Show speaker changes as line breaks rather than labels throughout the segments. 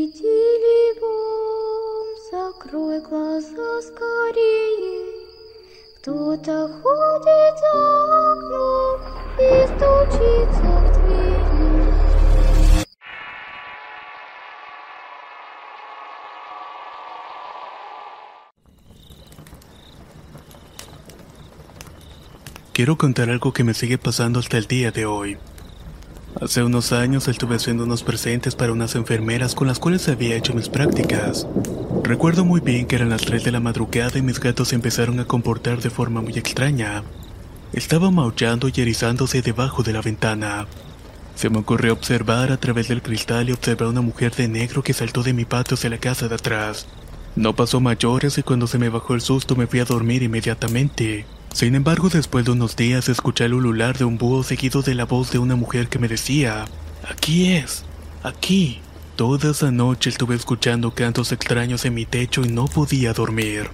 Тили-тили бом, закрой глаза скорее. Кто-то ходит за окном и стучится в двери.
Quiero contar algo que me sigue pasando hasta el día de hoy. Hace unos años estuve haciendo unos presentes para unas enfermeras con las cuales había hecho mis prácticas. Recuerdo muy bien que eran las 3 de la madrugada y mis gatos empezaron a comportar de forma muy extraña. Estaban maullando y erizándose debajo de la ventana. Se me ocurrió observar a través del cristal y observé a una mujer de negro que saltó de mi patio hacia la casa de atrás. No pasó mayores y cuando se me bajó el susto me fui a dormir inmediatamente. Sin embargo, después de unos días escuché el ulular de un búho seguido de la voz de una mujer que me decía, Aquí es, aquí. Toda esa noche estuve escuchando cantos extraños en mi techo y no podía dormir.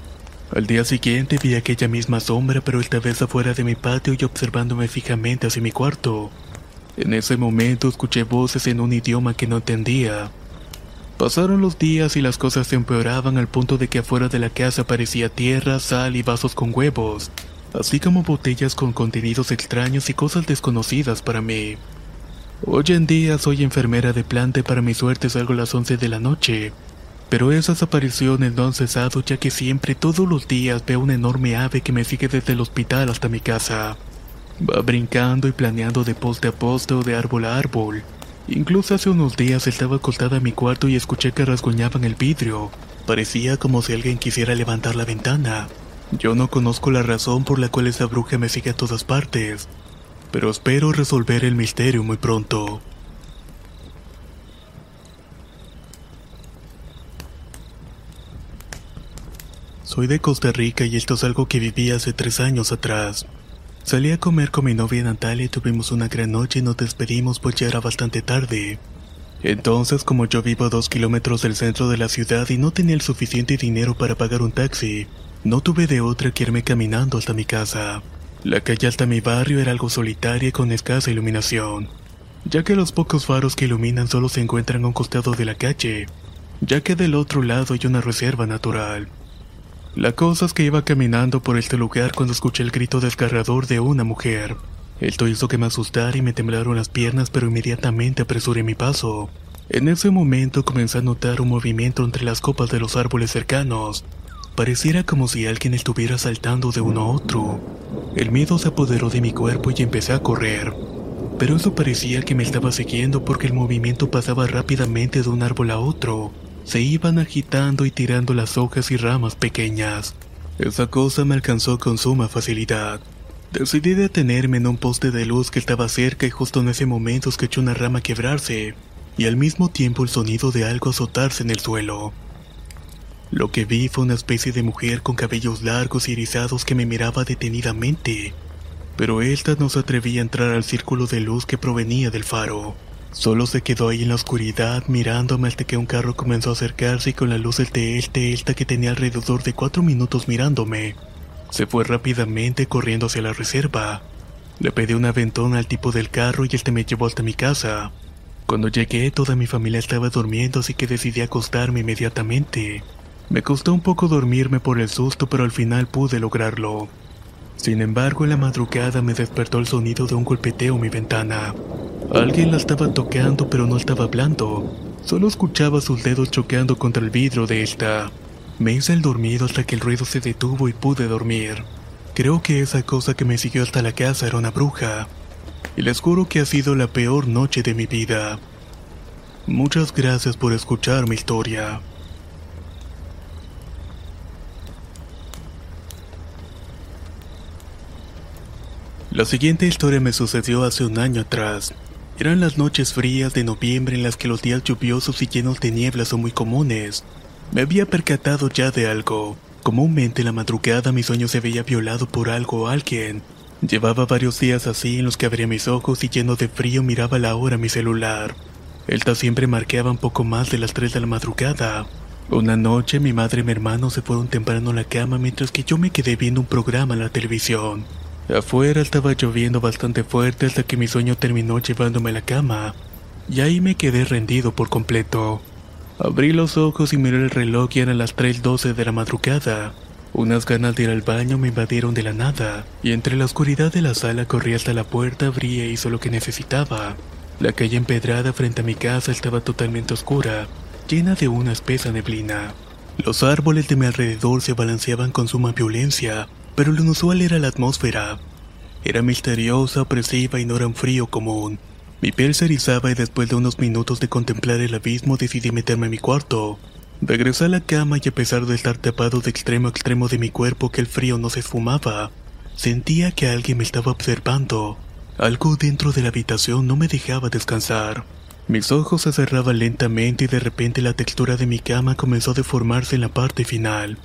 Al día siguiente vi aquella misma sombra, pero esta vez afuera de mi patio y observándome fijamente hacia mi cuarto. En ese momento escuché voces en un idioma que no entendía. Pasaron los días y las cosas se empeoraban al punto de que afuera de la casa aparecía tierra, sal y vasos con huevos, así como botellas con contenidos extraños y cosas desconocidas para mí. Hoy en día soy enfermera de planta y para mi suerte salgo a las 11 de la noche, pero esas apariciones no han cesado ya que siempre todos los días veo una enorme ave que me sigue desde el hospital hasta mi casa. Va brincando y planeando de poste a poste o de árbol a árbol. Incluso hace unos días estaba acostada en mi cuarto y escuché que rasguñaban el vidrio. Parecía como si alguien quisiera levantar la ventana. Yo no conozco la razón por la cual esa bruja me sigue a todas partes, pero espero resolver el misterio muy pronto. Soy de Costa Rica y esto es algo que viví hace tres años atrás. Salí a comer con mi novia Natalia y tuvimos una gran noche y nos despedimos pues ya era bastante tarde. Entonces, como yo vivo a dos kilómetros del centro de la ciudad y no tenía el suficiente dinero para pagar un taxi, no tuve de otra que irme caminando hasta mi casa. La calle hasta mi barrio era algo solitaria y con escasa iluminación, ya que los pocos faros que iluminan solo se encuentran a un costado de la calle, ya que del otro lado hay una reserva natural. La cosa es que iba caminando por este lugar cuando escuché el grito desgarrador de una mujer. Esto hizo que me asustara y me temblaron las piernas, pero inmediatamente apresuré mi paso. En ese momento comencé a notar un movimiento entre las copas de los árboles cercanos. Pareciera como si alguien estuviera saltando de uno a otro. El miedo se apoderó de mi cuerpo y empecé a correr. Pero eso parecía que me estaba siguiendo porque el movimiento pasaba rápidamente de un árbol a otro. Se iban agitando y tirando las hojas y ramas pequeñas. Esa cosa me alcanzó con suma facilidad. Decidí detenerme en un poste de luz que estaba cerca y justo en ese momento escuché una rama quebrarse y al mismo tiempo el sonido de algo azotarse en el suelo. Lo que vi fue una especie de mujer con cabellos largos y erizados que me miraba detenidamente, pero esta no se atrevía a entrar al círculo de luz que provenía del faro. Solo se quedó ahí en la oscuridad mirándome hasta que un carro comenzó a acercarse y con la luz del TL Delta que tenía alrededor de cuatro minutos mirándome, se fue rápidamente corriendo hacia la reserva. Le pedí un aventón al tipo del carro y este me llevó hasta mi casa. Cuando llegué toda mi familia estaba durmiendo así que decidí acostarme inmediatamente. Me costó un poco dormirme por el susto pero al final pude lograrlo. Sin embargo, en la madrugada me despertó el sonido de un golpeteo en mi ventana. Alguien la estaba tocando pero no estaba hablando. Solo escuchaba sus dedos choqueando contra el vidrio de esta. Me hice el dormido hasta que el ruido se detuvo y pude dormir. Creo que esa cosa que me siguió hasta la casa era una bruja. Y les juro que ha sido la peor noche de mi vida. Muchas gracias por escuchar mi historia. La siguiente historia me sucedió hace un año atrás. Eran las noches frías de noviembre en las que los días lluviosos y llenos de niebla son muy comunes. Me había percatado ya de algo. Comúnmente en la madrugada mi sueño se veía violado por algo o alguien. Llevaba varios días así en los que abría mis ojos y lleno de frío miraba la hora en mi celular. Elta siempre marcaba un poco más de las 3 de la madrugada. Una noche mi madre y mi hermano se fueron temprano a la cama mientras que yo me quedé viendo un programa en la televisión. Afuera estaba lloviendo bastante fuerte hasta que mi sueño terminó llevándome a la cama. Y ahí me quedé rendido por completo. Abrí los ojos y miré el reloj y eran las 3.12 de la madrugada. Unas ganas de ir al baño me invadieron de la nada, y entre la oscuridad de la sala corrí hasta la puerta, abrí e hizo lo que necesitaba. La calle empedrada frente a mi casa estaba totalmente oscura, llena de una espesa neblina. Los árboles de mi alrededor se balanceaban con suma violencia, pero lo inusual era la atmósfera. Era misteriosa, opresiva y no era un frío común. Mi piel se erizaba y después de unos minutos de contemplar el abismo decidí meterme en mi cuarto. Regresé a la cama y a pesar de estar tapado de extremo a extremo de mi cuerpo que el frío no se esfumaba, sentía que alguien me estaba observando. Algo dentro de la habitación no me dejaba descansar. Mis ojos se cerraban lentamente y de repente la textura de mi cama comenzó a deformarse en la parte final.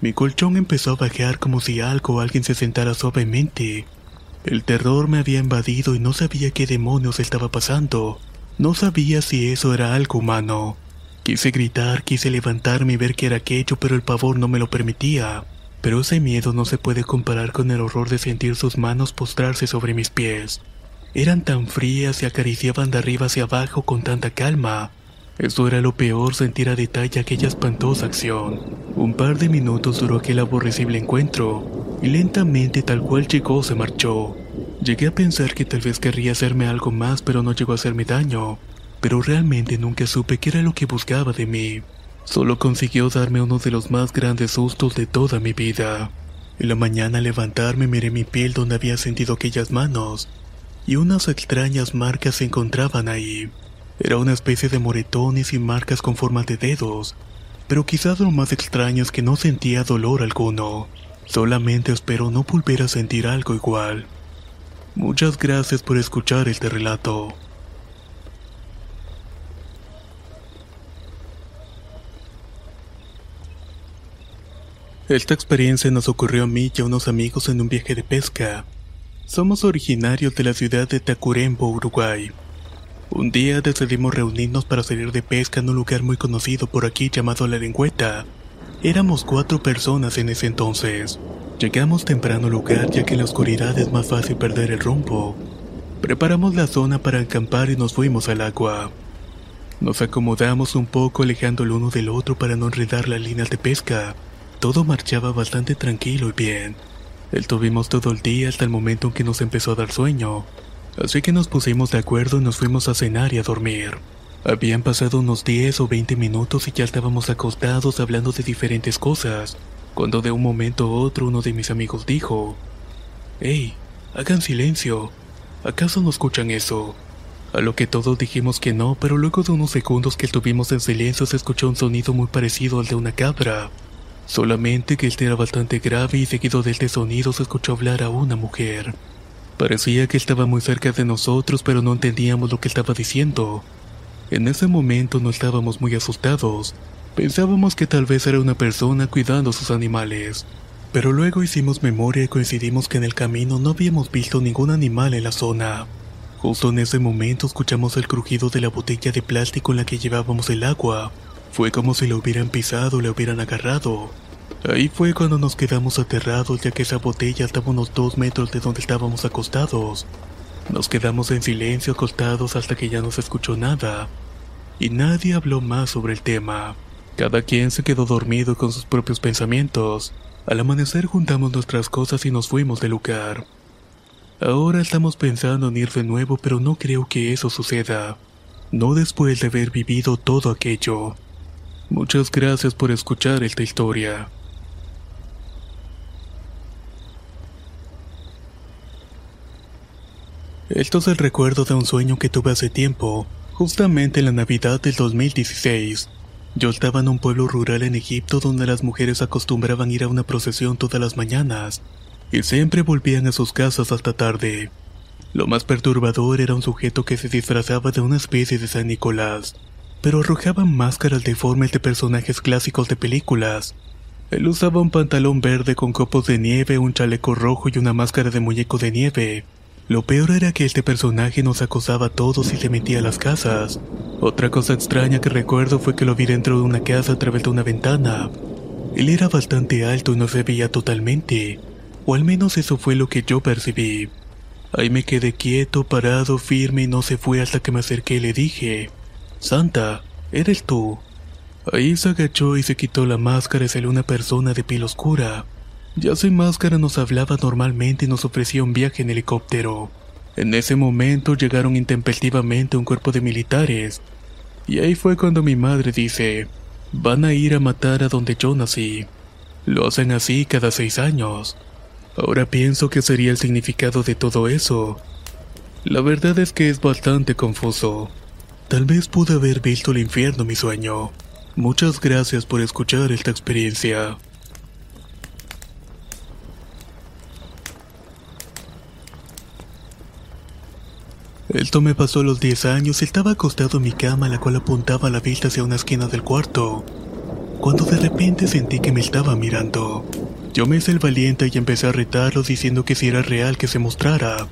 Mi colchón empezó a bajar como si algo o alguien se sentara suavemente. El terror me había invadido y no sabía qué demonios estaba pasando. No sabía si eso era algo humano. Quise gritar, quise levantarme y ver qué era aquello, pero el pavor no me lo permitía. Pero ese miedo no se puede comparar con el horror de sentir sus manos postrarse sobre mis pies. Eran tan frías y acariciaban de arriba hacia abajo con tanta calma. Eso era lo peor, sentir a detalle aquella espantosa acción. Un par de minutos duró aquel aborrecible encuentro, y lentamente tal cual llegó se marchó. Llegué a pensar que tal vez querría hacerme algo más, pero no llegó a hacerme daño. Pero realmente nunca supe qué era lo que buscaba de mí. Solo consiguió darme uno de los más grandes sustos de toda mi vida. En la mañana al levantarme miré mi piel donde había sentido aquellas manos, y unas extrañas marcas se encontraban ahí. Era una especie de moretones y marcas con forma de dedos, pero quizás lo más extraño es que no sentía dolor alguno. Solamente espero no volver a sentir algo igual. Muchas gracias por escuchar este relato. Esta experiencia nos ocurrió a mí y a unos amigos en un viaje de pesca. Somos originarios de la ciudad de Tacurembo, Uruguay. Un día decidimos reunirnos para salir de pesca en un lugar muy conocido por aquí llamado La Lengüeta. Éramos cuatro personas en ese entonces. Llegamos temprano al lugar ya que en la oscuridad es más fácil perder el rumbo. Preparamos la zona para acampar y nos fuimos al agua. Nos acomodamos un poco alejando el uno del otro para no enredar las líneas de pesca. Todo marchaba bastante tranquilo y bien. Estuvimos todo el día hasta el momento en que nos empezó a dar sueño. Así que nos pusimos de acuerdo y nos fuimos a cenar y a dormir. Habían pasado unos 10 o 20 minutos y ya estábamos acostados hablando de diferentes cosas, cuando de un momento a otro uno de mis amigos dijo, ¡Hey! Hagan silencio. ¿Acaso no escuchan eso? A lo que todos dijimos que no, pero luego de unos segundos que estuvimos en silencio se escuchó un sonido muy parecido al de una cabra. Solamente que este era bastante grave y seguido de este sonido se escuchó hablar a una mujer. Parecía que estaba muy cerca de nosotros, pero no entendíamos lo que estaba diciendo. En ese momento no estábamos muy asustados. Pensábamos que tal vez era una persona cuidando a sus animales. Pero luego hicimos memoria y coincidimos que en el camino no habíamos visto ningún animal en la zona. Justo en ese momento escuchamos el crujido de la botella de plástico en la que llevábamos el agua. Fue como si la hubieran pisado o la hubieran agarrado. Ahí fue cuando nos quedamos aterrados ya que esa botella estaba unos dos metros de donde estábamos acostados. Nos quedamos en silencio acostados hasta que ya no se escuchó nada. Y nadie habló más sobre el tema. Cada quien se quedó dormido con sus propios pensamientos. Al amanecer juntamos nuestras cosas y nos fuimos del lugar. Ahora estamos pensando en ir de nuevo, pero no creo que eso suceda. No después de haber vivido todo aquello. Muchas gracias por escuchar esta historia. Esto es el recuerdo de un sueño que tuve hace tiempo, justamente en la Navidad del 2016. Yo estaba en un pueblo rural en Egipto donde las mujeres acostumbraban ir a una procesión todas las mañanas. y siempre volvían a sus casas hasta tarde. Lo más perturbador era un sujeto que se disfrazaba de una especie de San Nicolás, pero arrojaba máscaras deformes de personajes clásicos de películas. Él usaba un pantalón verde con copos de nieve, un chaleco rojo y una máscara de muñeco de nieve. Lo peor era que este personaje nos acosaba a todos y se metía a las casas. Otra cosa extraña que recuerdo fue que lo vi dentro de una casa a través de una ventana. Él era bastante alto y no se veía totalmente, o al menos eso fue lo que yo percibí. Ahí me quedé quieto, parado, firme y no se fue hasta que me acerqué y le dije, Santa, ¿eres tú? Ahí se agachó y se quitó la máscara y salió una persona de piel oscura. Ya sin máscara nos hablaba normalmente y nos ofrecía un viaje en helicóptero. En ese momento llegaron intempestivamente un cuerpo de militares. Y ahí fue cuando mi madre dice, van a ir a matar a donde yo nací. Lo hacen así cada seis años. Ahora pienso que sería el significado de todo eso. La verdad es que es bastante confuso. Tal vez pude haber visto el infierno mi sueño. Muchas gracias por escuchar esta experiencia. Esto me pasó a los 10 años estaba acostado en mi cama la cual apuntaba la vista hacia una esquina del cuarto, cuando de repente sentí que me estaba mirando. Yo me hice el valiente y empecé a retarlo diciendo que si era real que se mostrara.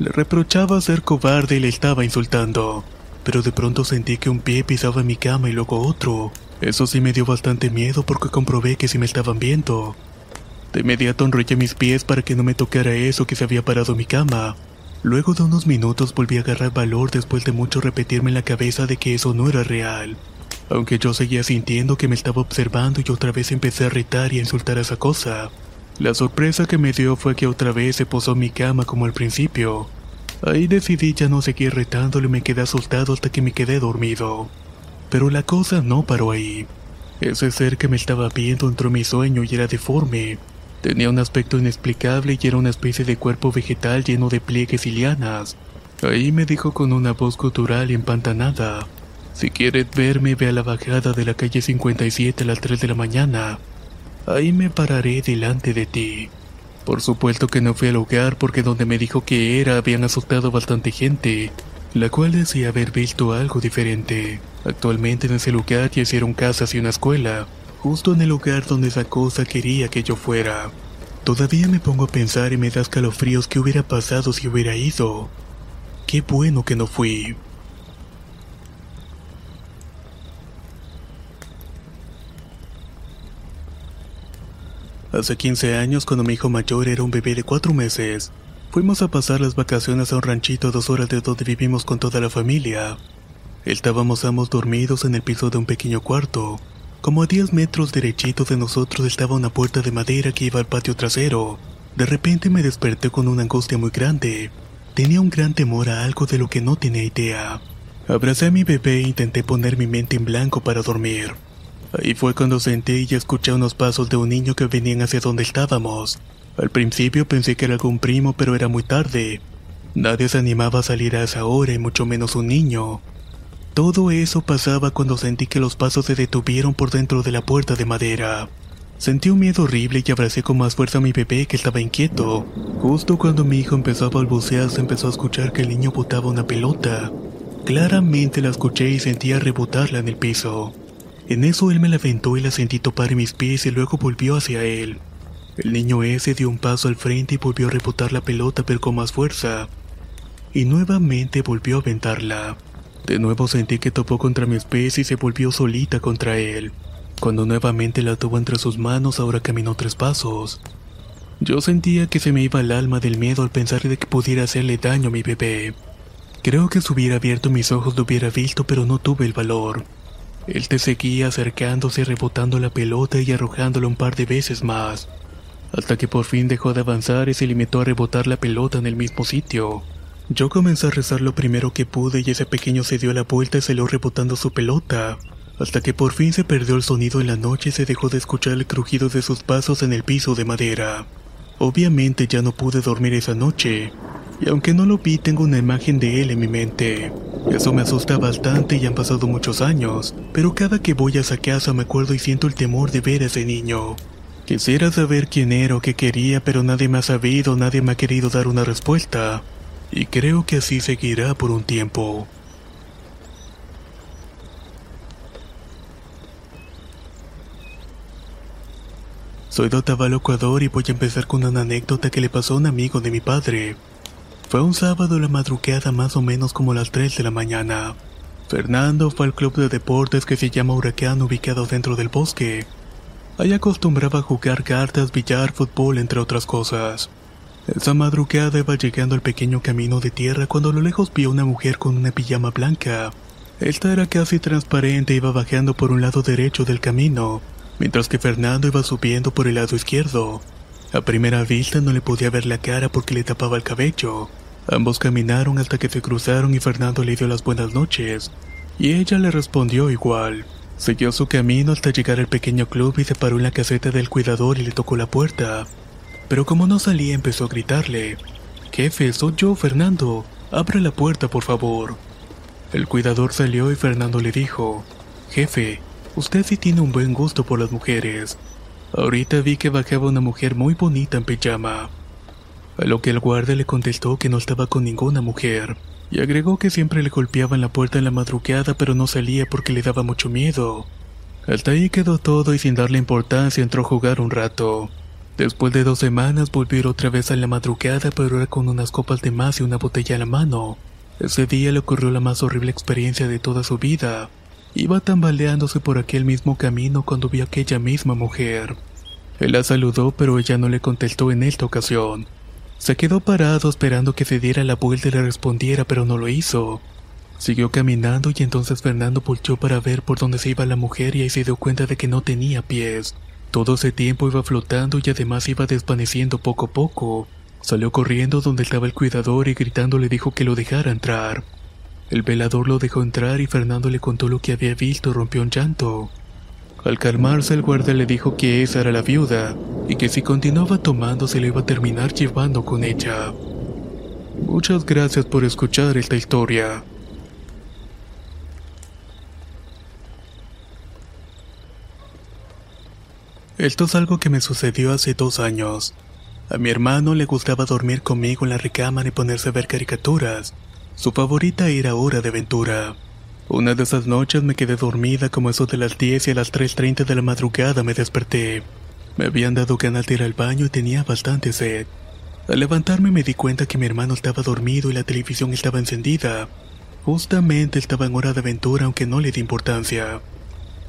Le reprochaba ser cobarde y le estaba insultando, pero de pronto sentí que un pie pisaba mi cama y luego otro. Eso sí me dio bastante miedo porque comprobé que sí me estaban viendo. De inmediato enrollé mis pies para que no me tocara eso que se había parado en mi cama. Luego de unos minutos volví a agarrar valor después de mucho repetirme en la cabeza de que eso no era real aunque yo seguía sintiendo que me estaba observando y otra vez empecé a retar y a insultar a esa cosa. La sorpresa que me dio fue que otra vez se posó en mi cama como al principio. Ahí decidí ya no seguir retándolo y me quedé asustado hasta que me quedé dormido. Pero la cosa no paró ahí. Ese ser que me estaba viendo entró en mi sueño y era deforme. Tenía un aspecto inexplicable y era una especie de cuerpo vegetal lleno de pliegues y lianas. Ahí me dijo con una voz cultural y empantanada. Si quieres verme, ve a la bajada de la calle 57 a las 3 de la mañana. Ahí me pararé delante de ti. Por supuesto que no fui al lugar porque donde me dijo que era habían asustado bastante gente, la cual decía haber visto algo diferente. Actualmente en ese lugar ya hicieron casas y una escuela, justo en el lugar donde esa cosa quería que yo fuera. Todavía me pongo a pensar y me da escalofríos qué hubiera pasado si hubiera ido. Qué bueno que no fui. Hace 15 años, cuando mi hijo mayor era un bebé de 4 meses, fuimos a pasar las vacaciones a un ranchito a dos horas de donde vivimos con toda la familia. Estábamos ambos dormidos en el piso de un pequeño cuarto. Como a 10 metros derechito de nosotros estaba una puerta de madera que iba al patio trasero. De repente me desperté con una angustia muy grande. Tenía un gran temor a algo de lo que no tenía idea. Abracé a mi bebé e intenté poner mi mente en blanco para dormir. Ahí fue cuando senté y escuché unos pasos de un niño que venían hacia donde estábamos. Al principio pensé que era algún primo, pero era muy tarde. Nadie se animaba a salir a esa hora y mucho menos un niño. Todo eso pasaba cuando sentí que los pasos se detuvieron por dentro de la puerta de madera. Sentí un miedo horrible y abracé con más fuerza a mi bebé que estaba inquieto. Justo cuando mi hijo empezó a balbucear se empezó a escuchar que el niño botaba una pelota. Claramente la escuché y sentía rebotarla en el piso. En eso él me la aventó y la sentí topar en mis pies y luego volvió hacia él. El niño ese dio un paso al frente y volvió a rebotar la pelota pero con más fuerza. Y nuevamente volvió a aventarla. De nuevo sentí que topó contra mis pies y se volvió solita contra él. Cuando nuevamente la tuvo entre sus manos ahora caminó tres pasos. Yo sentía que se me iba el alma del miedo al pensar de que pudiera hacerle daño a mi bebé. Creo que si hubiera abierto mis ojos lo hubiera visto pero no tuve el valor. Él te seguía acercándose, rebotando la pelota y arrojándola un par de veces más, hasta que por fin dejó de avanzar y se limitó a rebotar la pelota en el mismo sitio. Yo comencé a rezar lo primero que pude y ese pequeño se dio la vuelta y salió rebotando su pelota, hasta que por fin se perdió el sonido en la noche y se dejó de escuchar el crujido de sus pasos en el piso de madera. Obviamente ya no pude dormir esa noche, y aunque no lo vi tengo una imagen de él en mi mente. Eso me asusta bastante y han pasado muchos años, pero cada que voy a esa casa me acuerdo y siento el temor de ver a ese niño. Quisiera saber quién era o qué quería, pero nadie me ha sabido, nadie me ha querido dar una respuesta. Y creo que así seguirá por un tiempo. Soy de Otavalo, Ecuador y voy a empezar con una anécdota que le pasó a un amigo de mi padre. Fue un sábado la madrugada más o menos como las 3 de la mañana. Fernando fue al club de deportes que se llama Huracán ubicado dentro del bosque. Allí acostumbraba a jugar cartas, billar, fútbol, entre otras cosas. Esa madrugada iba llegando al pequeño camino de tierra cuando a lo lejos vio una mujer con una pijama blanca. Esta era casi transparente y iba bajando por un lado derecho del camino mientras que Fernando iba subiendo por el lado izquierdo. A primera vista no le podía ver la cara porque le tapaba el cabello. Ambos caminaron hasta que se cruzaron y Fernando le dio las buenas noches. Y ella le respondió igual. Siguió su camino hasta llegar al pequeño club y se paró en la caseta del cuidador y le tocó la puerta. Pero como no salía empezó a gritarle. Jefe, soy yo, Fernando. Abre la puerta, por favor. El cuidador salió y Fernando le dijo, Jefe, Usted sí tiene un buen gusto por las mujeres. Ahorita vi que bajaba una mujer muy bonita en pijama. A lo que el guardia le contestó que no estaba con ninguna mujer, y agregó que siempre le golpeaban la puerta en la madrugada pero no salía porque le daba mucho miedo. Hasta ahí quedó todo y sin darle importancia entró a jugar un rato. Después de dos semanas volvió otra vez a la madrugada pero era con unas copas de más y una botella a la mano. Ese día le ocurrió la más horrible experiencia de toda su vida. Iba tambaleándose por aquel mismo camino cuando vio a aquella misma mujer. Él la saludó, pero ella no le contestó en esta ocasión. Se quedó parado esperando que se diera la vuelta y le respondiera, pero no lo hizo. Siguió caminando y entonces Fernando pulchó para ver por dónde se iba la mujer y ahí se dio cuenta de que no tenía pies. Todo ese tiempo iba flotando y además iba desvaneciendo poco a poco. Salió corriendo donde estaba el cuidador y gritando le dijo que lo dejara entrar. El velador lo dejó entrar y Fernando le contó lo que había visto rompió un llanto. Al calmarse el guardia le dijo que esa era la viuda y que si continuaba tomando se le iba a terminar llevando con ella. Muchas gracias por escuchar esta historia. Esto es algo que me sucedió hace dos años. A mi hermano le gustaba dormir conmigo en la recámara y ponerse a ver caricaturas, su favorita era Hora de Aventura. Una de esas noches me quedé dormida como eso de las 10 y a las 3.30 de la madrugada me desperté. Me habían dado ganas de ir al baño y tenía bastante sed. Al levantarme me di cuenta que mi hermano estaba dormido y la televisión estaba encendida. Justamente estaba en hora de aventura aunque no le di importancia.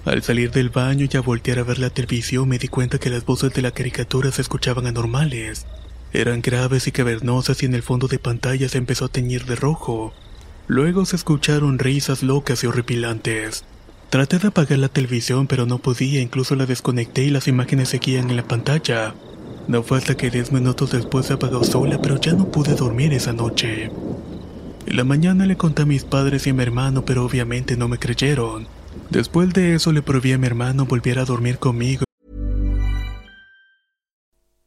Al salir del baño y a voltear a ver la televisión me di cuenta que las voces de la caricatura se escuchaban anormales. Eran graves y cavernosas y en el fondo de pantalla se empezó a teñir de rojo. Luego se escucharon risas locas y horripilantes. Traté de apagar la televisión pero no podía, incluso la desconecté y las imágenes seguían en la pantalla. No fue hasta que 10 minutos después se apagó sola, pero ya no pude dormir esa noche. En la mañana le conté a mis padres y a mi hermano, pero obviamente no me creyeron. Después de eso le prohibí a mi hermano volver a dormir conmigo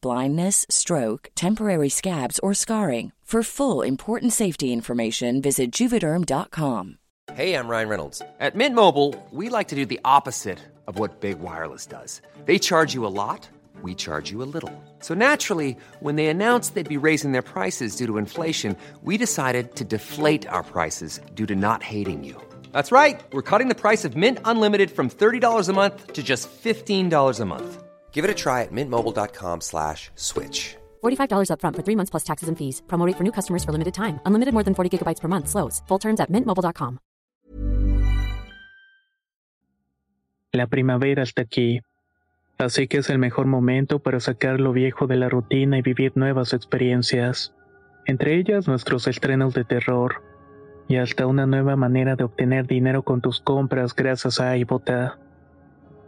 blindness, stroke, temporary scabs, or scarring. For full important safety information, visit juvederm.com.
Hey, I'm Ryan Reynolds. At Mint Mobile, we like to do the opposite of what Big Wireless does. They charge you a lot, we charge you a little. So naturally, when they announced they'd be raising their prices due to inflation, we decided to deflate our prices due to not hating you. That's right. We're cutting the price of Mint Unlimited from $30 a month to just $15 a month. Give it a try at mintmobile.com slash switch.
$45 upfront for three months plus taxes and fees. Promo rate for new customers for limited time. Unlimited more than 40 gigabytes per month. Slows. Full terms at mintmobile.com.
La primavera está aquí. Así que es el mejor momento para sacar lo viejo de la rutina y vivir nuevas experiencias. Entre ellas nuestros estrenos de terror. Y hasta una nueva manera de obtener dinero con tus compras gracias a iBota.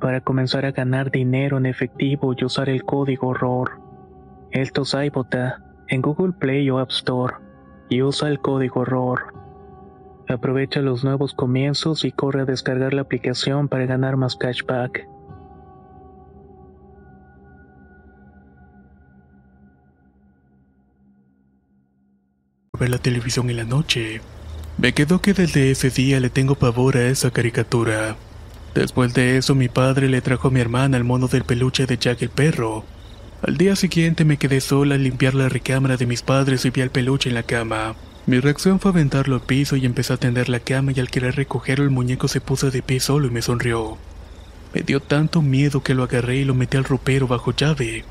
para comenzar a ganar dinero en efectivo y usar el código ROR. Esto es iBota en Google Play o App Store y usa el código ROR. Aprovecha los nuevos comienzos y corre a descargar la aplicación para ganar más cashback. Ver la televisión en la noche. Me quedó que desde ese día le tengo pavor a esa caricatura. Después de eso mi padre le trajo a mi hermana el mono del peluche de Jack el perro. Al día siguiente me quedé sola a limpiar la recámara de mis padres y vi al peluche en la cama. Mi reacción fue aventarlo al piso y empecé a tender la cama y al querer recogerlo el muñeco se puso de pie solo y me sonrió. Me dio tanto miedo que lo agarré y lo metí al ropero bajo llave.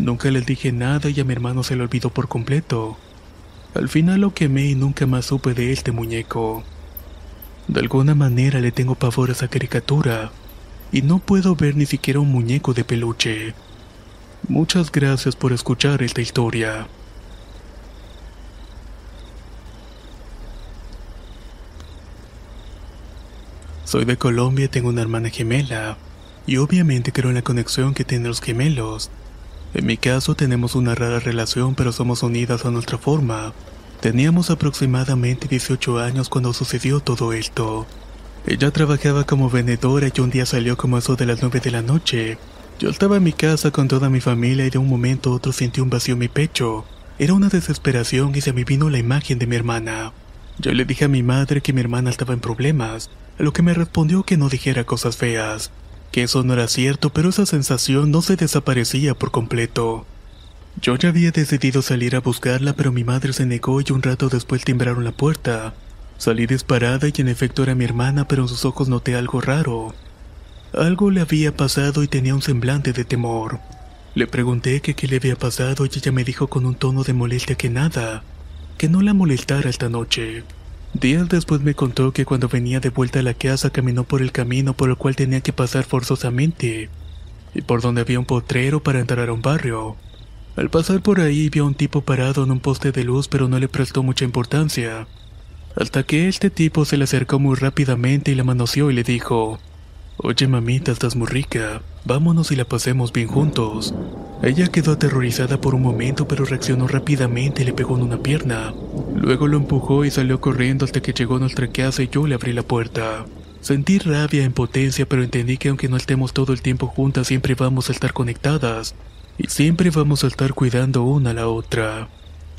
Nunca le dije nada y a mi hermano se le olvidó por completo. Al final lo quemé y nunca más supe de este muñeco. De alguna manera le tengo pavor a esa caricatura y no puedo ver ni siquiera un muñeco de peluche. Muchas gracias por escuchar esta historia. Soy de Colombia y tengo una hermana gemela, y obviamente creo en la conexión que tienen los gemelos. En mi caso tenemos una rara relación pero somos unidas a nuestra forma. Teníamos aproximadamente 18 años cuando sucedió todo esto. Ella trabajaba como vendedora y un día salió como eso de las 9 de la noche. Yo estaba en mi casa con toda mi familia y de un momento a otro sentí un vacío en mi pecho. Era una desesperación y se me vino la imagen de mi hermana. Yo le dije a mi madre que mi hermana estaba en problemas, a lo que me respondió que no dijera cosas feas, que eso no era cierto, pero esa sensación no se desaparecía por completo. Yo ya había decidido salir a buscarla, pero mi madre se negó y un rato después timbraron la puerta. Salí disparada y en efecto era mi hermana, pero en sus ojos noté algo raro. Algo le había pasado y tenía un semblante de temor. Le pregunté que qué le había pasado y ella me dijo con un tono de molestia que nada, que no la molestara esta noche. Días después me contó que cuando venía de vuelta a la casa caminó por el camino por el cual tenía que pasar forzosamente, y por donde había un potrero para entrar a un barrio. Al pasar por ahí vio a un tipo parado en un poste de luz pero no le prestó mucha importancia. Hasta que este tipo se le acercó muy rápidamente y la manoseó y le dijo, Oye mamita, estás muy rica, vámonos y la pasemos bien juntos. Ella quedó aterrorizada por un momento pero reaccionó rápidamente y le pegó en una pierna. Luego lo empujó y salió corriendo hasta que llegó a nuestra casa y yo le abrí la puerta. Sentí rabia e impotencia pero entendí que aunque no estemos todo el tiempo juntas siempre vamos a estar conectadas y siempre vamos a estar cuidando una a la otra.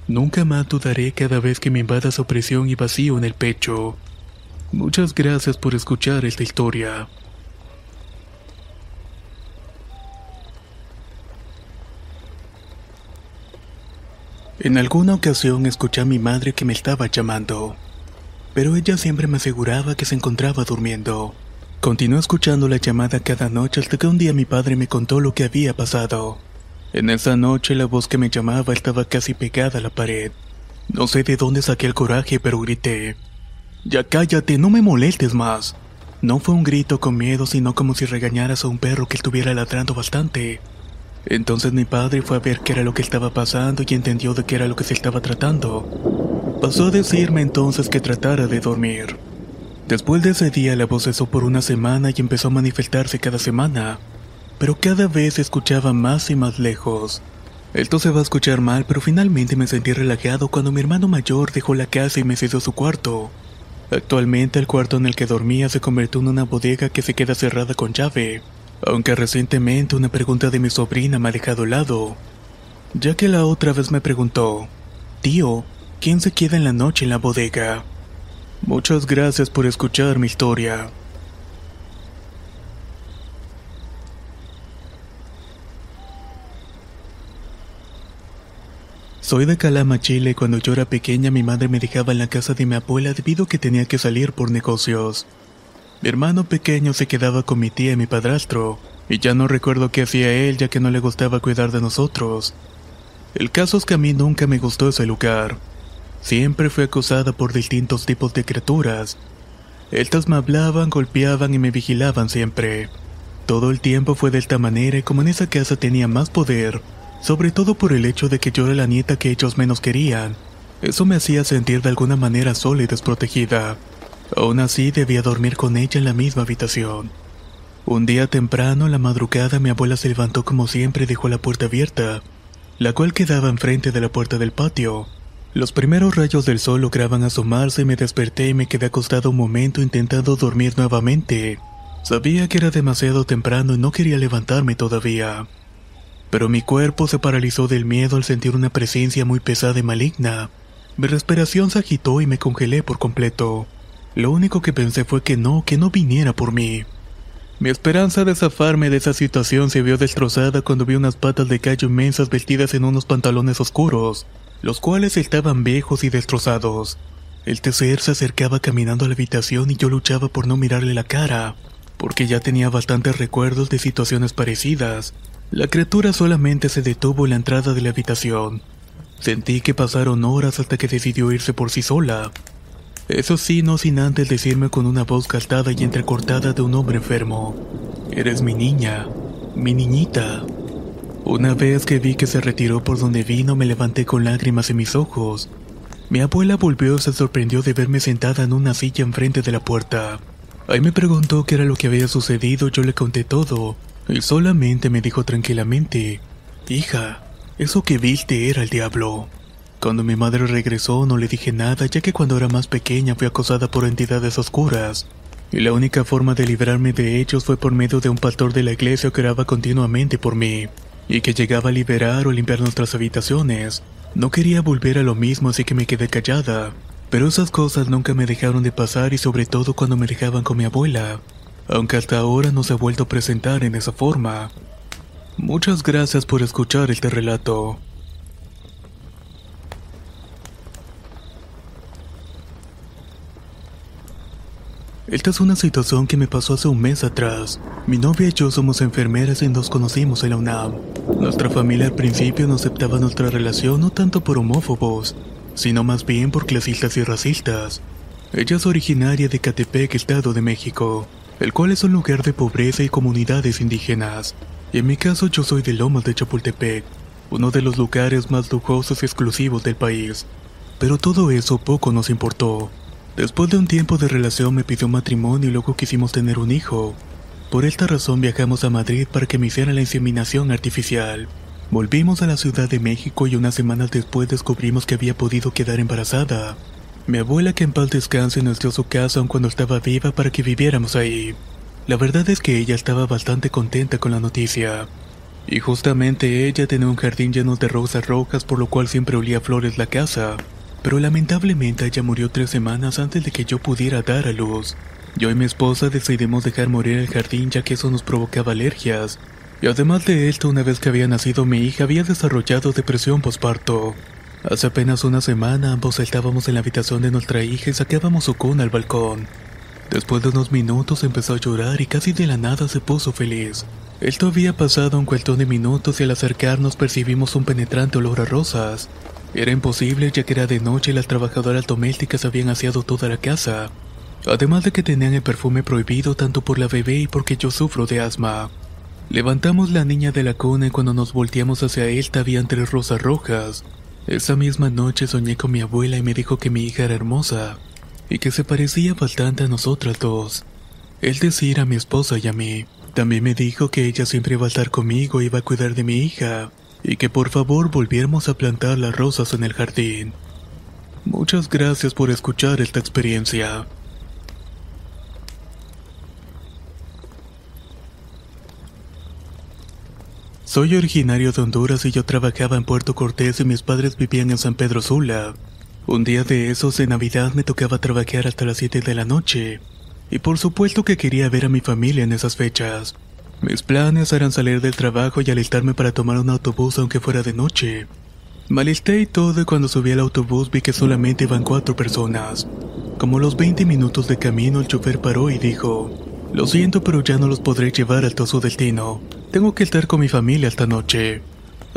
Nunca más dudaré cada vez que me invada opresión y vacío en el pecho. Muchas gracias por escuchar esta historia. En alguna ocasión escuché a mi madre que me estaba llamando, pero ella siempre me aseguraba que se encontraba durmiendo. Continué escuchando la llamada cada noche hasta que un día mi padre me contó lo que había pasado. En esa noche la voz que me llamaba estaba casi pegada a la pared. No sé de dónde saqué el coraje, pero grité. Ya cállate, no me molestes más. No fue un grito con miedo, sino como si regañaras a un perro que estuviera ladrando bastante. Entonces mi padre fue a ver qué era lo que estaba pasando y entendió de qué era lo que se estaba tratando. Pasó a decirme entonces que tratara de dormir. Después de ese día la voz cesó por una semana y empezó a manifestarse cada semana, pero cada vez escuchaba más y más lejos. Esto se va a escuchar mal, pero finalmente me sentí relajado cuando mi hermano mayor dejó la casa y me cedió su cuarto. Actualmente el cuarto en el que dormía se convirtió en una bodega que se queda cerrada con llave, aunque recientemente una pregunta de mi sobrina me ha dejado lado, ya que la otra vez me preguntó, Tío, ¿quién se queda en la noche en la bodega? Muchas gracias por escuchar mi historia. Soy de Calama, Chile. Cuando yo era pequeña mi madre me dejaba en la casa de mi abuela debido a que tenía que salir por negocios. Mi hermano pequeño se quedaba con mi tía y mi padrastro, y ya no recuerdo qué hacía él ya que no le gustaba cuidar de nosotros. El caso es que a mí nunca me gustó ese lugar. Siempre fui acosada por distintos tipos de criaturas. Estas me hablaban, golpeaban y me vigilaban siempre. Todo el tiempo fue de esta manera y como en esa casa tenía más poder, sobre todo por el hecho de que yo era la nieta que ellos menos querían. Eso me hacía sentir de alguna manera sola y desprotegida. Aún así debía dormir con ella en la misma habitación. Un día temprano, a la madrugada, mi abuela se levantó como siempre y dejó la puerta abierta, la cual quedaba enfrente de la puerta del patio. Los primeros rayos del sol lograban asomarse y me desperté y me quedé acostado un momento intentando dormir nuevamente. Sabía que era demasiado temprano y no quería levantarme todavía pero mi cuerpo se paralizó del miedo al sentir una presencia muy pesada y maligna. Mi respiración se agitó y me congelé por completo. Lo único que pensé fue que no, que no viniera por mí. Mi esperanza de zafarme de esa situación se vio destrozada cuando vi unas patas de callo inmensas vestidas en unos pantalones oscuros, los cuales estaban viejos y destrozados. El tercer se acercaba caminando a la habitación y yo luchaba por no mirarle la cara, porque ya tenía bastantes recuerdos de situaciones parecidas, la criatura solamente se detuvo en la entrada de la habitación. Sentí que pasaron horas hasta que decidió irse por sí sola. Eso sí, no sin antes decirme con una voz gastada y entrecortada de un hombre enfermo. Eres mi niña, mi niñita. Una vez que vi que se retiró por donde vino, me levanté con lágrimas en mis ojos. Mi abuela volvió y se sorprendió de verme sentada en una silla enfrente de la puerta. Ahí me preguntó qué era lo que había sucedido, yo le conté todo, y solamente me dijo tranquilamente, hija, eso que viste era el diablo. Cuando mi madre regresó no le dije nada ya que cuando era más pequeña fui acosada por entidades oscuras, y la única forma de librarme de ellos fue por medio de un pastor de la iglesia que oraba continuamente por mí, y que llegaba a liberar o limpiar nuestras habitaciones. No quería volver a lo mismo así que me quedé callada, pero esas cosas nunca me dejaron de pasar y sobre todo cuando me dejaban con mi abuela aunque hasta ahora no se ha vuelto a presentar en esa forma. Muchas gracias por escuchar este relato. Esta es una situación que me pasó hace un mes atrás. Mi novia y yo somos enfermeras y nos conocimos en la UNAM. Nuestra familia al principio no aceptaba nuestra relación no tanto por homófobos, sino más bien por clasistas y racistas. Ella es originaria de Catepec, Estado de México el cual es un lugar de pobreza y comunidades indígenas. Y en mi caso yo soy de Lomas de Chapultepec, uno de los lugares más lujosos y exclusivos del país. Pero todo eso poco nos importó. Después de un tiempo de relación me pidió matrimonio y luego quisimos tener un hijo. Por esta razón viajamos a Madrid para que me hiciera la inseminación artificial. Volvimos a la Ciudad de México y unas semanas después descubrimos que había podido quedar embarazada. Mi abuela que en paz descanse nos dio su casa aun cuando estaba viva para que viviéramos ahí. La verdad es que ella estaba bastante contenta con la noticia. Y justamente ella tenía un jardín lleno de rosas rojas por lo cual siempre olía flores la casa. Pero lamentablemente ella murió tres semanas antes de que yo pudiera dar a luz. Yo y mi esposa decidimos dejar morir el jardín ya que eso nos provocaba alergias. Y además de esto, una vez que había nacido mi hija había desarrollado depresión posparto. Hace apenas una semana ambos estábamos en la habitación de nuestra hija y sacábamos su cuna al balcón. Después de unos minutos empezó a llorar y casi de la nada se puso feliz. Esto había pasado un cuartón de minutos y al acercarnos percibimos un penetrante olor a rosas. Era imposible ya que era de noche y las trabajadoras domésticas habían aseado toda la casa. Además de que tenían el perfume prohibido tanto por la bebé y porque yo sufro de asma. Levantamos la niña de la cuna y cuando nos volteamos hacia él habían tres rosas rojas. Esa misma noche soñé con mi abuela y me dijo que mi hija era hermosa y que se parecía bastante a nosotras dos. Él decir a mi esposa y a mí. También me dijo que ella siempre iba a estar conmigo y iba a cuidar de mi hija y que por favor volviéramos a plantar las rosas en el jardín. Muchas gracias por escuchar esta experiencia. Soy originario de Honduras y yo trabajaba en Puerto Cortés y mis padres vivían en San Pedro Sula. Un día de esos de Navidad me tocaba trabajar hasta las 7 de la noche. Y por supuesto que quería ver a mi familia en esas fechas. Mis planes eran salir del trabajo y alistarme para tomar un autobús aunque fuera de noche. Me alisté y todo y cuando subí al autobús vi que solamente iban cuatro personas. Como los 20 minutos de camino el chofer paró y dijo, lo siento pero ya no los podré llevar hasta su destino. Tengo que estar con mi familia esta noche.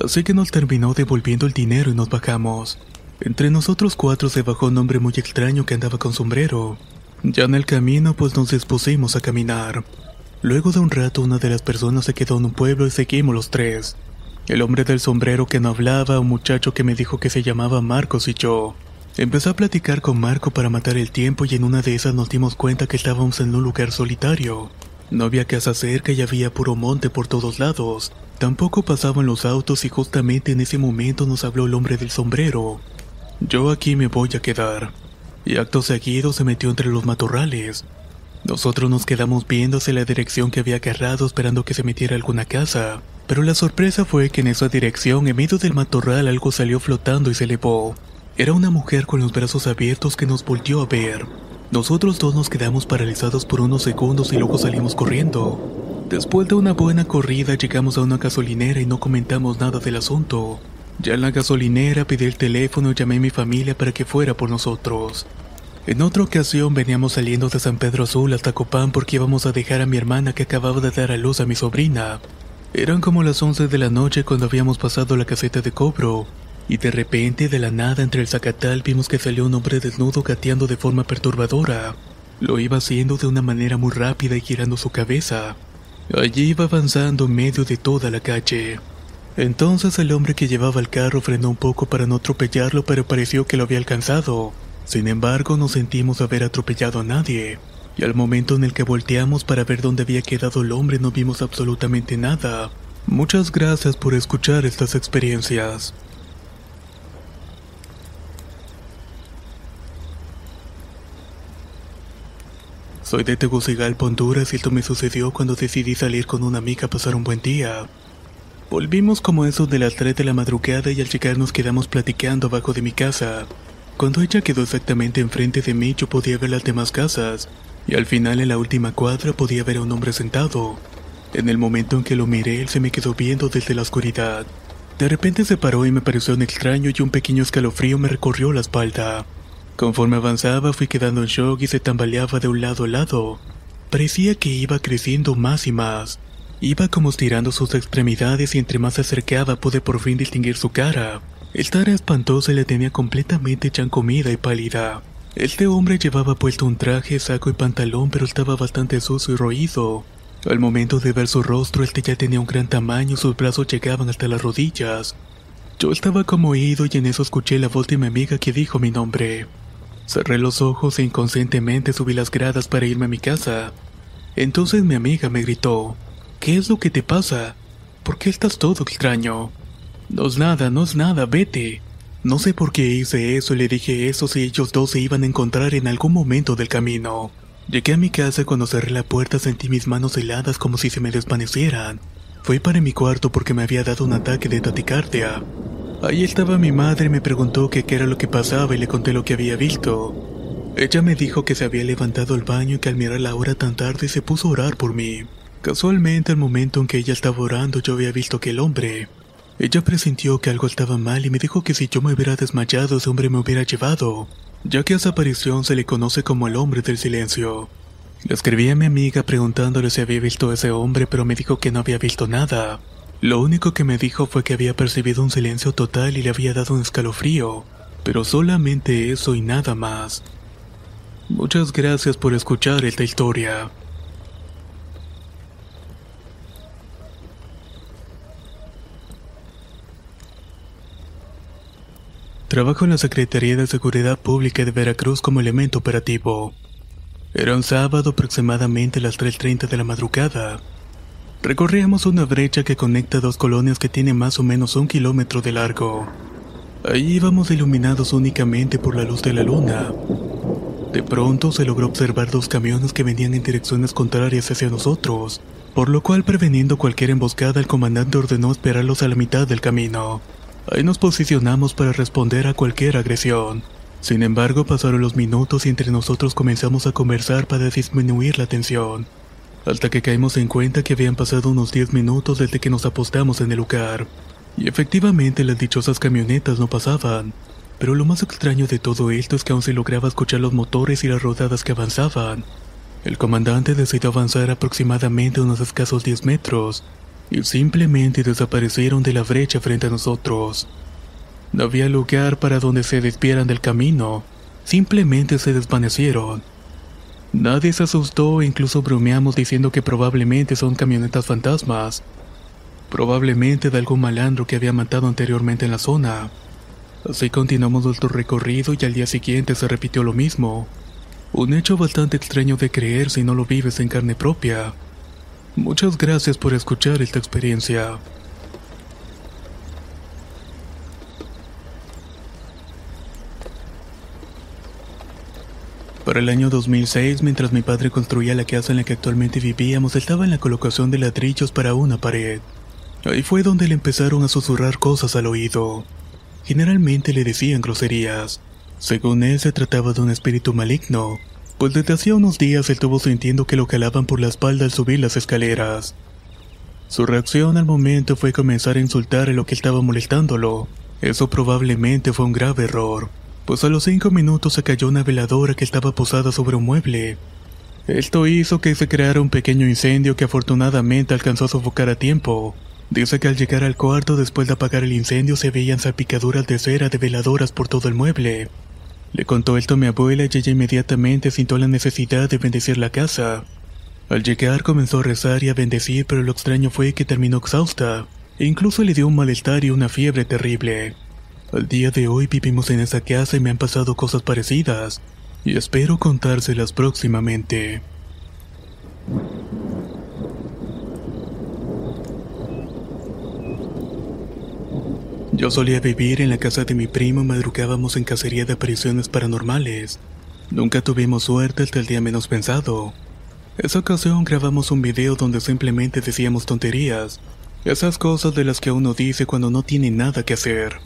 Así que nos terminó devolviendo el dinero y nos bajamos. Entre nosotros cuatro se bajó un hombre muy extraño que andaba con sombrero. Ya en el camino pues nos dispusimos a caminar. Luego de un rato una de las personas se quedó en un pueblo y seguimos los tres. El hombre del sombrero que no hablaba, un muchacho que me dijo que se llamaba Marcos y yo. Empecé a platicar con Marco para matar el tiempo y en una de esas nos dimos cuenta que estábamos en un lugar solitario. No había casa cerca y había puro monte por todos lados. Tampoco pasaban los autos y justamente en ese momento nos habló el hombre del sombrero. Yo aquí me voy a quedar. Y acto seguido se metió entre los matorrales. Nosotros nos quedamos viendo hacia la dirección que había agarrado esperando que se metiera alguna casa. Pero la sorpresa fue que en esa dirección, en medio del matorral, algo salió flotando y se elevó. Era una mujer con los brazos abiertos que nos volvió a ver. Nosotros dos nos quedamos paralizados por unos segundos y luego salimos corriendo. Después de una buena corrida llegamos a una gasolinera y no comentamos nada del asunto. Ya en la gasolinera pedí el teléfono y llamé a mi familia para que fuera por nosotros. En otra ocasión veníamos saliendo de San Pedro Azul hasta Copán porque íbamos a dejar a mi hermana que acababa de dar a luz a mi sobrina. Eran como las 11 de la noche cuando habíamos pasado la caseta de cobro y de repente de la nada entre el zacatal vimos que salió un hombre desnudo gateando de forma perturbadora. Lo iba haciendo de una manera muy rápida y girando su cabeza. Allí iba avanzando en medio de toda la calle. Entonces el hombre que llevaba el carro frenó un poco para no atropellarlo, pero pareció que lo había alcanzado. Sin embargo, no sentimos haber atropellado a nadie. Y al momento en el que volteamos para ver dónde había quedado el hombre no vimos absolutamente nada. Muchas gracias por escuchar estas experiencias. Soy de Tegucigalpa, Honduras y esto me sucedió cuando decidí salir con una amiga a pasar un buen día. Volvimos como eso de las 3 de la madrugada y al llegar nos quedamos platicando abajo de mi casa. Cuando ella quedó exactamente enfrente de mí yo podía ver las demás casas y al final en la última cuadra podía ver a un hombre sentado. En el momento en que lo miré él se me quedó viendo desde la oscuridad. De repente se paró y me pareció un extraño y un pequeño escalofrío me recorrió la espalda. Conforme avanzaba fui quedando en shock y se tambaleaba de un lado a lado. Parecía que iba creciendo más y más. Iba como estirando sus extremidades y entre más se acercaba pude por fin distinguir su cara. Esta era espantosa y la tenía completamente chancomida y pálida. Este hombre llevaba puesto un traje, saco y pantalón, pero estaba bastante sucio y roído. Al momento de ver su rostro, este ya tenía un gran tamaño y sus brazos llegaban hasta las rodillas. Yo estaba como oído y en eso escuché la voz de mi amiga que dijo mi nombre. Cerré los ojos e inconscientemente subí las gradas para irme a mi casa. Entonces mi amiga me gritó, ¿qué es lo que te pasa? ¿Por qué estás todo extraño? No es nada, no es nada, vete. No sé por qué hice eso y le dije eso si ellos dos se iban a encontrar en algún momento del camino. Llegué a mi casa cuando cerré la puerta sentí mis manos heladas como si se me desvanecieran. Fui para mi cuarto porque me había dado un ataque de taticardia. Ahí estaba mi madre me preguntó qué era lo que pasaba y le conté lo que había visto. Ella me dijo que se había levantado al baño y que al mirar la hora tan tarde se puso a orar por mí. Casualmente al momento en que ella estaba orando yo había visto que el hombre. Ella presintió que algo estaba mal y me dijo que si yo me hubiera desmayado ese hombre me hubiera llevado, ya que a esa aparición se le conoce como el hombre del silencio. Le escribí a mi amiga preguntándole si había visto a ese hombre pero me dijo que no había visto nada. Lo único que me dijo fue que había percibido un silencio total y le había dado un escalofrío, pero solamente eso y nada más. Muchas gracias por escuchar esta historia. Trabajo en la Secretaría de Seguridad Pública de Veracruz como elemento operativo. Era un sábado aproximadamente a las 3.30 de la madrugada. Recorríamos una brecha que conecta dos colonias que tienen más o menos un kilómetro de largo. Ahí íbamos iluminados únicamente por la luz de la luna. De pronto se logró observar dos camiones que venían en direcciones contrarias hacia nosotros, por lo cual preveniendo cualquier emboscada el comandante ordenó esperarlos a la mitad del camino. Ahí nos posicionamos para responder a cualquier agresión. Sin embargo, pasaron los minutos y entre nosotros comenzamos a conversar para disminuir la tensión. Hasta que caímos en cuenta que habían pasado unos 10 minutos desde que nos apostamos en el lugar. Y efectivamente las dichosas camionetas no pasaban. Pero lo más extraño de todo esto es que aún se lograba escuchar los motores y las rodadas que avanzaban. El comandante decidió avanzar aproximadamente unos escasos 10 metros y simplemente desaparecieron de la brecha frente a nosotros. No había lugar para donde se despieran del camino, simplemente se desvanecieron. Nadie se asustó e incluso bromeamos diciendo que probablemente son camionetas fantasmas, probablemente de algún malandro que había matado anteriormente en la zona. Así continuamos nuestro recorrido y al día siguiente se repitió lo mismo. Un hecho bastante extraño de creer si no lo vives en carne propia. Muchas gracias por escuchar esta experiencia. Para el año 2006, mientras mi padre construía la casa en la que actualmente vivíamos, estaba en la colocación de ladrillos para una pared. Ahí fue donde le empezaron a susurrar cosas al oído. Generalmente le decían groserías. Según él, se trataba de un espíritu maligno, pues desde hacía unos días estuvo sintiendo que lo calaban por la espalda al subir las escaleras. Su reacción al momento fue comenzar a insultar a lo que estaba molestándolo. Eso probablemente fue un grave error pues a los cinco minutos se cayó una veladora que estaba posada sobre un mueble. Esto hizo que se creara un pequeño incendio que afortunadamente alcanzó a sofocar a tiempo. Dice que al llegar al cuarto después de apagar el incendio se veían salpicaduras de cera de veladoras por todo el mueble. Le contó esto a mi abuela y ella inmediatamente sintió la necesidad de bendecir la casa. Al llegar comenzó a rezar y a bendecir, pero lo extraño fue que terminó exhausta, e incluso le dio un malestar y una fiebre terrible. Al día de hoy vivimos en esa casa y me han pasado cosas parecidas, y espero contárselas próximamente. Yo solía vivir en la casa de mi primo y madrugábamos en cacería de apariciones paranormales. Nunca tuvimos suerte hasta el día menos pensado. Esa ocasión grabamos un video donde simplemente decíamos tonterías, esas cosas de las que uno dice cuando no tiene nada que hacer.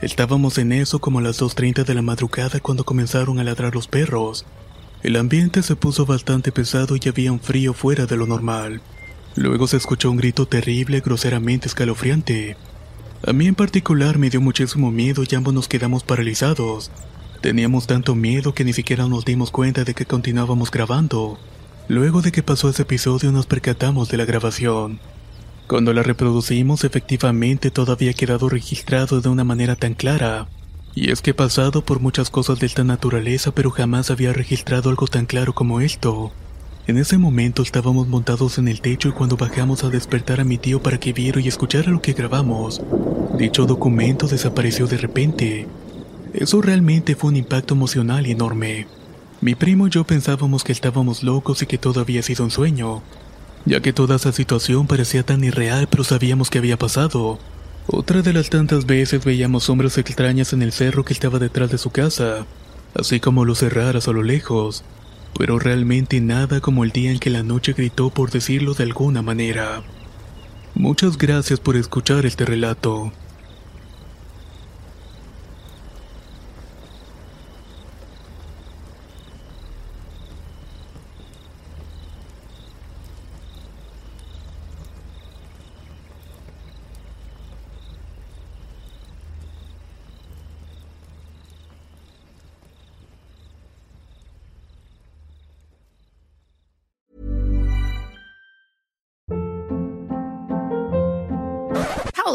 Estábamos en eso como a las 2.30 de la madrugada cuando comenzaron a ladrar los perros. El ambiente se puso bastante pesado y había un frío fuera de lo normal. Luego se escuchó un grito terrible, groseramente escalofriante. A mí en particular me dio muchísimo miedo y ambos nos quedamos paralizados. Teníamos tanto miedo que ni siquiera nos dimos cuenta de que continuábamos grabando. Luego de que pasó ese episodio nos percatamos de la grabación. Cuando la reproducimos efectivamente todo había quedado registrado de una manera tan clara. Y es que he pasado por muchas cosas de esta naturaleza pero jamás había registrado algo tan claro como esto. En ese momento estábamos montados en el techo y cuando bajamos a despertar a mi tío para que viera y escuchara lo que grabamos, dicho documento desapareció de repente. Eso realmente fue un impacto emocional enorme. Mi primo y yo pensábamos que estábamos locos y que todo había sido un sueño, ya que toda esa situación parecía tan irreal, pero sabíamos que había pasado. Otra de las tantas veces veíamos sombras extrañas en el cerro que estaba detrás de su casa, así como luces raras a lo lejos, pero realmente nada como el día en que la noche gritó por decirlo de alguna manera. Muchas gracias por escuchar este relato.